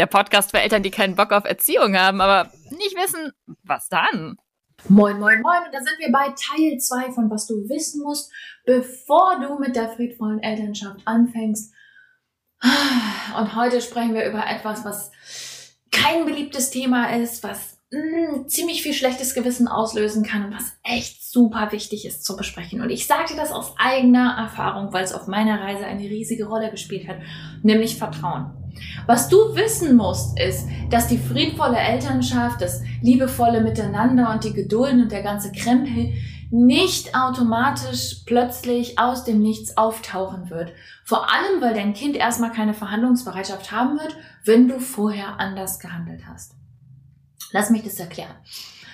der Podcast für Eltern, die keinen Bock auf Erziehung haben, aber nicht wissen, was dann? Moin, moin, moin. Und da sind wir bei Teil 2 von was du wissen musst, bevor du mit der friedvollen Elternschaft anfängst. Und heute sprechen wir über etwas, was kein beliebtes Thema ist, was mh, mm, ziemlich viel schlechtes Gewissen auslösen kann und was echt super wichtig ist zu besprechen. Und ich sage dir das aus eigener Erfahrung, weil es auf meiner Reise eine riesige Rolle gespielt hat, nämlich Vertrauen. Was du wissen musst, ist, dass die friedvolle Elternschaft, das liebevolle Miteinander und die Gedulden und der ganze Krempel nicht automatisch plötzlich aus dem Nichts auftauchen wird. Vor allem, weil dein Kind erstmal keine Verhandlungsbereitschaft haben wird, wenn du vorher anders gehandelt hast. Lass mich das erklären.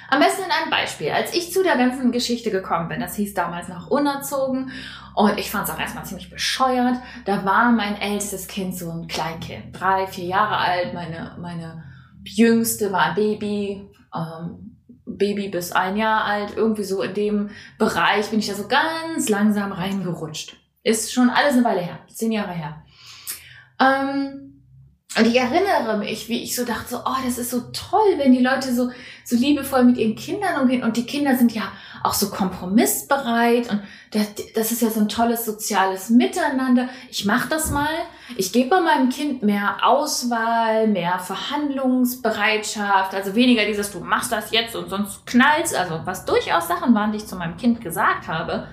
Am besten in einem Beispiel. Als ich zu der ganzen Geschichte gekommen bin, das hieß damals noch unerzogen und ich fand es auch erstmal ziemlich bescheuert, da war mein ältestes Kind so ein Kleinkind, drei, vier Jahre alt, meine, meine jüngste war ein Baby, ähm, Baby bis ein Jahr alt, irgendwie so in dem Bereich bin ich da so ganz langsam reingerutscht. Ist schon alles eine Weile her, zehn Jahre her. Ähm, und ich erinnere mich, wie ich so dachte, so, oh, das ist so toll, wenn die Leute so, so liebevoll mit ihren Kindern umgehen. Und die Kinder sind ja auch so kompromissbereit. Und das, das ist ja so ein tolles soziales Miteinander. Ich mache das mal. Ich gebe meinem Kind mehr Auswahl, mehr Verhandlungsbereitschaft. Also weniger dieses, du machst das jetzt und sonst knallst. Also was durchaus Sachen waren, die ich zu meinem Kind gesagt habe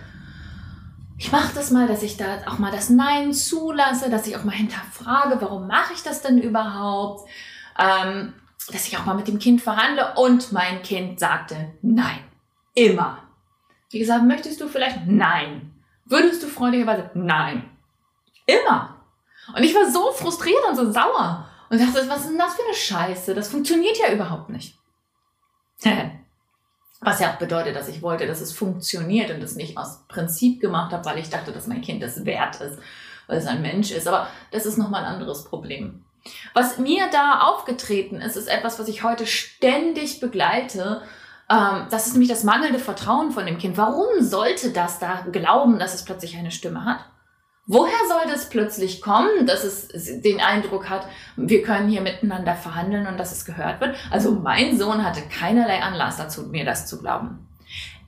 ich mache das mal, dass ich da auch mal das Nein zulasse, dass ich auch mal hinterfrage, warum mache ich das denn überhaupt? Ähm, dass ich auch mal mit dem Kind verhandle und mein Kind sagte Nein. Immer. Wie gesagt, möchtest du vielleicht? Nein. Würdest du freundlicherweise? Nein. Immer. Und ich war so frustriert und so sauer und dachte, was ist denn das für eine Scheiße? Das funktioniert ja überhaupt nicht. Was ja auch bedeutet, dass ich wollte, dass es funktioniert und es nicht aus Prinzip gemacht habe, weil ich dachte, dass mein Kind es wert ist, weil es ein Mensch ist. Aber das ist nochmal ein anderes Problem. Was mir da aufgetreten ist, ist etwas, was ich heute ständig begleite. Ähm, das ist nämlich das mangelnde Vertrauen von dem Kind. Warum sollte das da glauben, dass es plötzlich eine Stimme hat? Woher soll das plötzlich kommen, dass es den Eindruck hat, wir können hier miteinander verhandeln und dass es gehört wird? Also mein Sohn hatte keinerlei Anlass dazu, mir das zu glauben.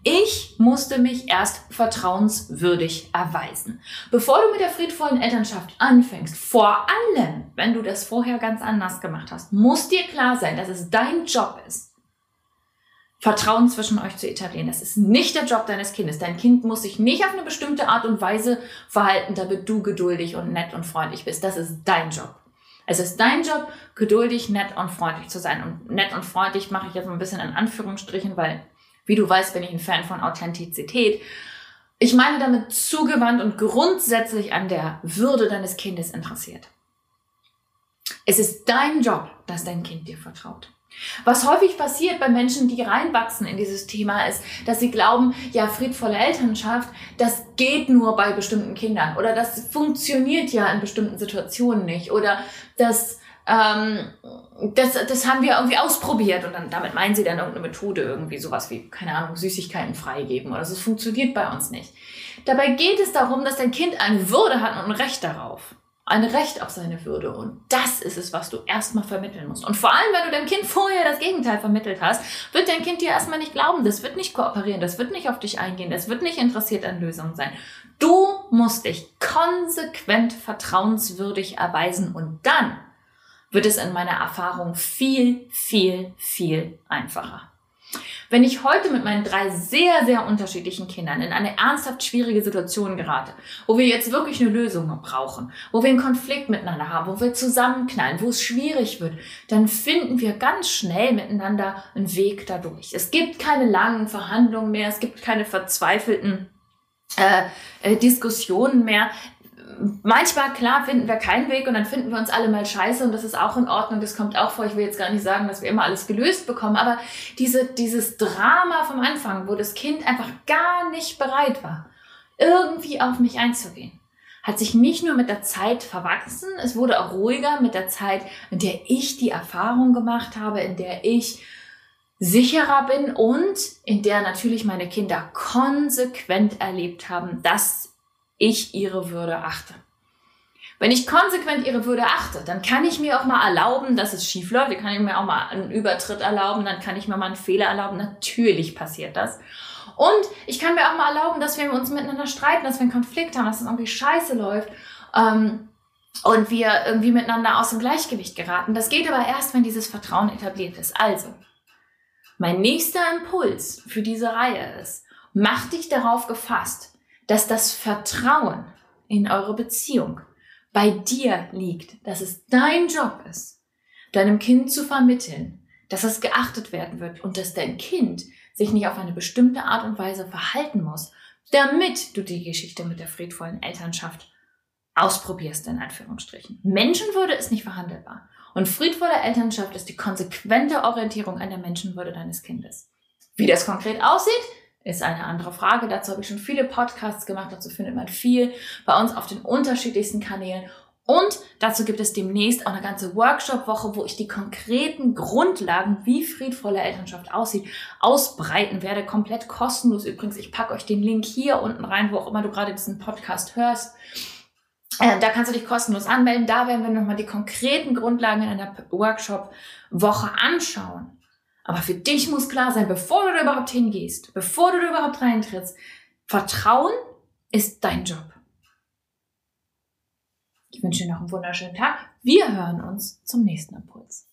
Ich musste mich erst vertrauenswürdig erweisen. Bevor du mit der friedvollen Elternschaft anfängst, vor allem, wenn du das vorher ganz anders gemacht hast, muss dir klar sein, dass es dein Job ist, Vertrauen zwischen euch zu etablieren. Das ist nicht der Job deines Kindes. Dein Kind muss sich nicht auf eine bestimmte Art und Weise verhalten, damit du geduldig und nett und freundlich bist. Das ist dein Job. Es ist dein Job, geduldig, nett und freundlich zu sein. Und nett und freundlich mache ich jetzt ein bisschen in Anführungsstrichen, weil, wie du weißt, bin ich ein Fan von Authentizität. Ich meine damit zugewandt und grundsätzlich an der Würde deines Kindes interessiert. Es ist dein Job, dass dein Kind dir vertraut. Was häufig passiert bei Menschen, die reinwachsen in dieses Thema, ist, dass sie glauben, ja, friedvolle Elternschaft, das geht nur bei bestimmten Kindern oder das funktioniert ja in bestimmten Situationen nicht oder das, ähm, das, das haben wir irgendwie ausprobiert und dann damit meinen sie dann irgendeine Methode, irgendwie sowas wie, keine Ahnung, Süßigkeiten freigeben oder. Es funktioniert bei uns nicht. Dabei geht es darum, dass dein Kind eine Würde hat und ein Recht darauf ein Recht auf seine Würde. Und das ist es, was du erstmal vermitteln musst. Und vor allem, wenn du deinem Kind vorher das Gegenteil vermittelt hast, wird dein Kind dir erstmal nicht glauben, das wird nicht kooperieren, das wird nicht auf dich eingehen, das wird nicht interessiert an Lösungen sein. Du musst dich konsequent vertrauenswürdig erweisen und dann wird es in meiner Erfahrung viel, viel, viel einfacher. Wenn ich heute mit meinen drei sehr, sehr unterschiedlichen Kindern in eine ernsthaft schwierige Situation gerate, wo wir jetzt wirklich eine Lösung brauchen, wo wir einen Konflikt miteinander haben, wo wir zusammenknallen, wo es schwierig wird, dann finden wir ganz schnell miteinander einen Weg dadurch. Es gibt keine langen Verhandlungen mehr, es gibt keine verzweifelten äh, äh, Diskussionen mehr manchmal, klar, finden wir keinen Weg und dann finden wir uns alle mal scheiße und das ist auch in Ordnung, das kommt auch vor. Ich will jetzt gar nicht sagen, dass wir immer alles gelöst bekommen, aber diese, dieses Drama vom Anfang, wo das Kind einfach gar nicht bereit war, irgendwie auf mich einzugehen, hat sich nicht nur mit der Zeit verwachsen, es wurde auch ruhiger mit der Zeit, in der ich die Erfahrung gemacht habe, in der ich sicherer bin und in der natürlich meine Kinder konsequent erlebt haben, dass ich ihre Würde achte. Wenn ich konsequent ihre Würde achte, dann kann ich mir auch mal erlauben, dass es schief läuft. Dann kann ich mir auch mal einen Übertritt erlauben. Dann kann ich mir mal einen Fehler erlauben. Natürlich passiert das. Und ich kann mir auch mal erlauben, dass wir uns miteinander streiten, dass wir einen Konflikt haben, dass es irgendwie scheiße läuft. Ähm, und wir irgendwie miteinander aus dem Gleichgewicht geraten. Das geht aber erst, wenn dieses Vertrauen etabliert ist. Also, mein nächster Impuls für diese Reihe ist, mach dich darauf gefasst, dass das Vertrauen in eure Beziehung bei dir liegt, dass es dein Job ist, deinem Kind zu vermitteln, dass es geachtet werden wird und dass dein Kind sich nicht auf eine bestimmte Art und Weise verhalten muss, damit du die Geschichte mit der friedvollen Elternschaft ausprobierst, in Anführungsstrichen. Menschenwürde ist nicht verhandelbar. Und friedvolle Elternschaft ist die konsequente Orientierung an der Menschenwürde deines Kindes. Wie das konkret aussieht, ist eine andere Frage. Dazu habe ich schon viele Podcasts gemacht. Dazu findet man viel bei uns auf den unterschiedlichsten Kanälen. Und dazu gibt es demnächst auch eine ganze Workshop-Woche, wo ich die konkreten Grundlagen, wie friedvolle Elternschaft aussieht, ausbreiten werde. Komplett kostenlos übrigens. Ich packe euch den Link hier unten rein, wo auch immer du gerade diesen Podcast hörst. Äh, da kannst du dich kostenlos anmelden. Da werden wir nochmal die konkreten Grundlagen in einer Workshop-Woche anschauen. Aber für dich muss klar sein, bevor du da überhaupt hingehst, bevor du da überhaupt reintrittst, Vertrauen ist dein Job. Ich wünsche dir noch einen wunderschönen Tag. Wir hören uns zum nächsten Impuls.